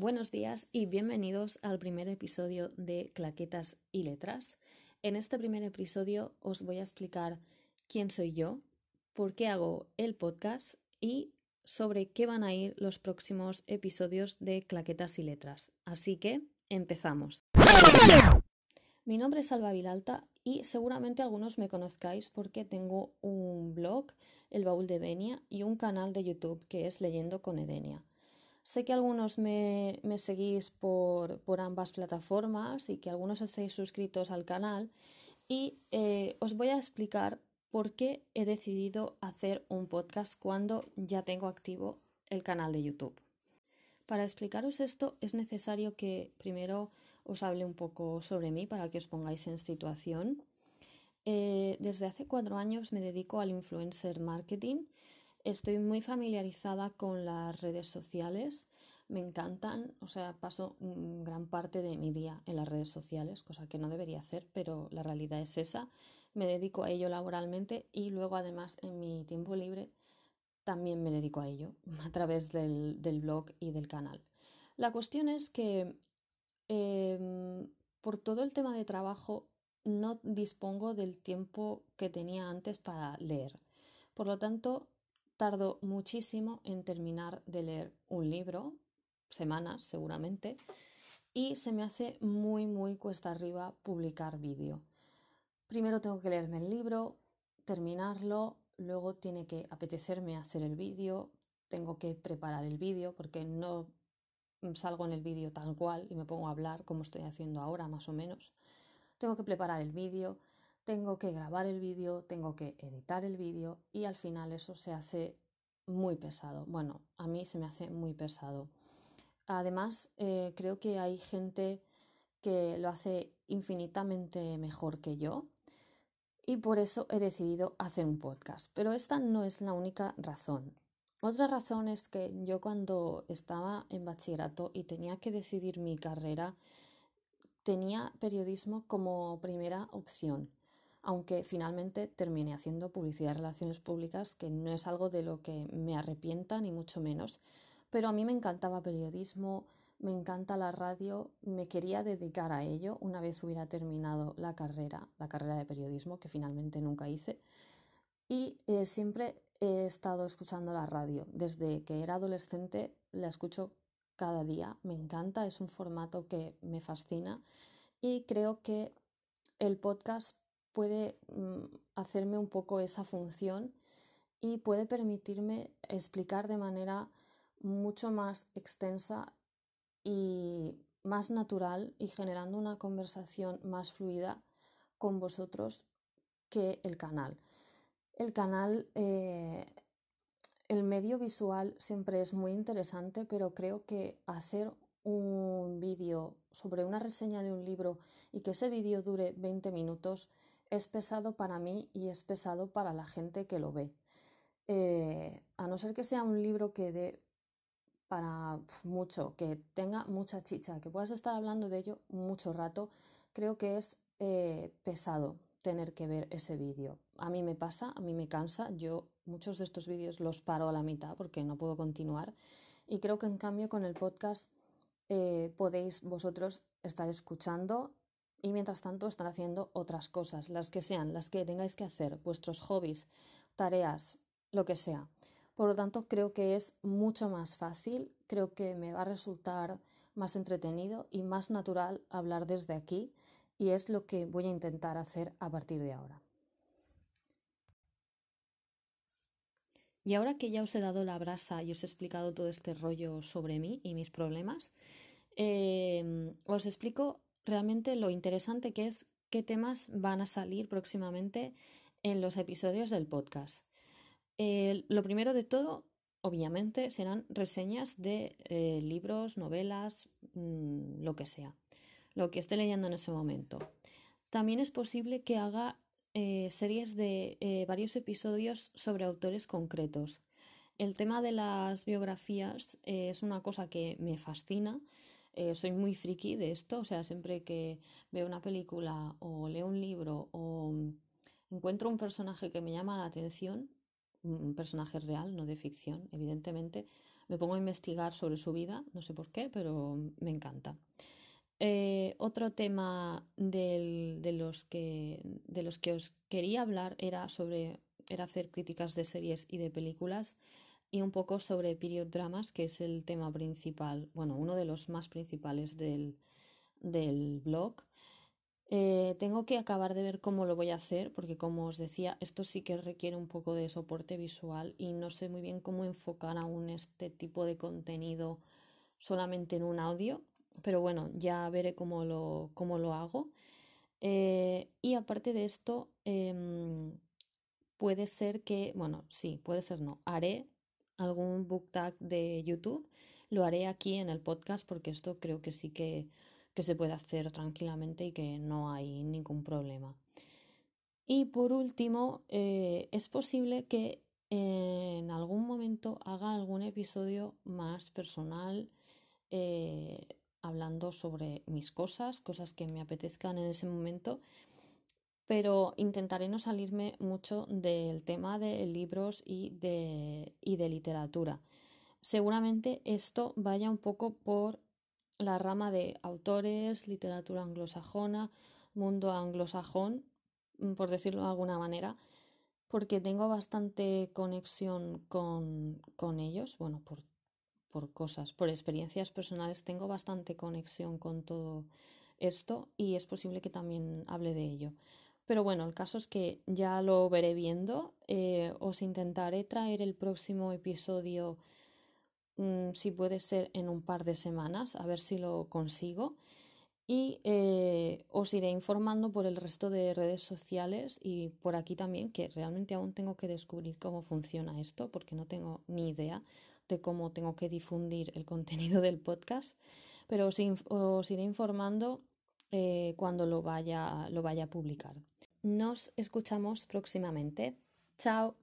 Buenos días y bienvenidos al primer episodio de Claquetas y Letras. En este primer episodio os voy a explicar quién soy yo, por qué hago el podcast y sobre qué van a ir los próximos episodios de Claquetas y Letras. Así que empezamos. Mi nombre es Alba Vilalta y seguramente algunos me conozcáis porque tengo un blog, El Baúl de Edenia, y un canal de YouTube que es Leyendo con Edenia. Sé que algunos me, seguís por, ambas plataformas y que algunos estáis suscritos al canal y eh, os voy a explicar por qué he decidido hacer un podcast cuando ya tengo activo el canal de YouTube. Para explicaros esto es necesario que primero os hable un poco sobre mí para que os pongáis en situación. Eh, desde hace cuatro años me dedico al influencer marketing Estoy muy familiarizada con las redes sociales, me encantan, o sea, paso gran parte de mi día en las redes sociales, cosa que no debería hacer, pero la realidad es esa. Me dedico a ello laboralmente y luego además en mi tiempo libre también me dedico a ello a través del, blog y del canal. La cuestión es que em, por todo el tema de trabajo no dispongo del tiempo que tenía antes para leer. Por lo tanto, Tardo muchísimo en terminar de leer un libro, semanas seguramente, y se me hace muy, muy cuesta arriba publicar vídeo. Primero tengo que leerme el libro, terminarlo, luego tiene que apetecerme hacer el vídeo, tengo que preparar el vídeo porque no salgo en el vídeo tal cual y me pongo a hablar como estoy haciendo ahora más o menos. Tengo que preparar el vídeo, tengo que grabar el vídeo, tengo que editar el vídeo y al final eso se hace muy pesado. Bueno, a mí se me hace muy pesado. Además, eh, creo que hay gente que lo hace infinitamente mejor que yo y por eso he decidido hacer un podcast. Pero esta no es la única razón. Otra razón es que yo cuando estaba en bachillerato y tenía que decidir mi carrera, tenía periodismo como primera opción aunque finalmente terminé haciendo publicidad y relaciones públicas, que no es algo de lo que me arrepienta, ni mucho menos. Pero a mí me encantaba periodismo, me encanta la radio, me quería dedicar a ello una vez hubiera terminado la carrera, la carrera de periodismo, que finalmente nunca hice. Y eh, siempre he estado escuchando la radio. Desde que era adolescente la escucho cada día, me encanta, es un formato que me fascina y creo que el podcast puede mm, hacerme un poco esa función y puede permitirme explicar de manera mucho más extensa y más natural y generando una conversación más fluida con vosotros que el canal. El canal, eh, el medio visual siempre es muy interesante, pero creo que hacer un vídeo sobre una reseña de un libro y que ese vídeo dure 20 minutos es pesado para mí y es pesado para la gente que lo ve. Eh, a no ser que sea un libro que dé para mucho, que tenga mucha chicha, que puedas estar hablando de ello mucho rato, creo que es eh, pesado tener que ver ese vídeo. A mí me pasa, a mí me cansa, yo muchos de estos vídeos los paro a la mitad porque no puedo continuar y creo que en cambio con el podcast eh, podéis vosotros estar escuchando y mientras tanto están haciendo otras cosas, las que sean, las que tengáis que hacer, vuestros hobbies, tareas, lo que sea. Por lo tanto, creo que es mucho más fácil, creo que me va a resultar más entretenido y más natural hablar desde aquí y es lo que voy a intentar hacer a partir de ahora. Y ahora que ya os he dado la brasa y os he explicado todo este rollo sobre mí y mis problemas, eh, os explico realmente lo interesante que es qué temas van a salir próximamente en los episodios del podcast. lo primero de todo, obviamente, serán reseñas de eh, libros, novelas, mm, lo que sea, lo que esté leyendo en ese momento. También es posible que haga eh, series de eh, varios episodios sobre autores concretos. El tema de las biografías es una cosa que me fascina eh, soy muy friki de esto, o sea, siempre que veo una película o leo un libro o encuentro un personaje que me llama la atención, un personaje real, no de ficción, evidentemente, me pongo a investigar sobre su vida, no sé por qué, pero me encanta. Eh, otro tema de, los que, de los que os quería hablar era sobre era hacer críticas de series y de películas y un poco sobre period dramas, que es el tema principal, bueno, uno de los más principales del, del blog. Eh, tengo que acabar de ver cómo lo voy a hacer, porque como os decía, esto sí que requiere un poco de soporte visual y no sé muy bien cómo enfocar aún este tipo de contenido solamente en un audio, pero bueno, ya veré cómo lo, cómo lo hago. Eh, y aparte de esto, em, puede ser que, bueno, sí, puede ser no, haré algún book tag de YouTube, lo haré aquí en el podcast porque esto creo que sí que que se puede hacer tranquilamente y que no hay ningún problema. Y por último, eh, es posible que en algún momento haga algún episodio más personal eh, hablando sobre mis cosas, cosas que me apetezcan en ese momento, pero intentaré no salirme mucho del tema de libros y de, literatura. Seguramente esto vaya un poco por la rama de autores, literatura anglosajona, mundo anglosajón, mm, por decirlo de alguna manera, porque tengo bastante conexión con, ellos, bueno, por cosas, por experiencias personales, tengo bastante conexión con todo esto y es posible que también hable de ello. Pero bueno, el caso es que ya lo veré viendo. Eh, os intentaré traer el próximo episodio Mm, si puede ser en un par de semanas, a ver si lo consigo. Y eh, os iré informando por el resto de redes sociales y por aquí también, que realmente aún tengo que descubrir cómo funciona esto, porque no tengo ni idea de cómo tengo que difundir el contenido del podcast, pero os, iré informando eh, cuando lo vaya, lo vaya a publicar. Nos escuchamos próximamente. Chao.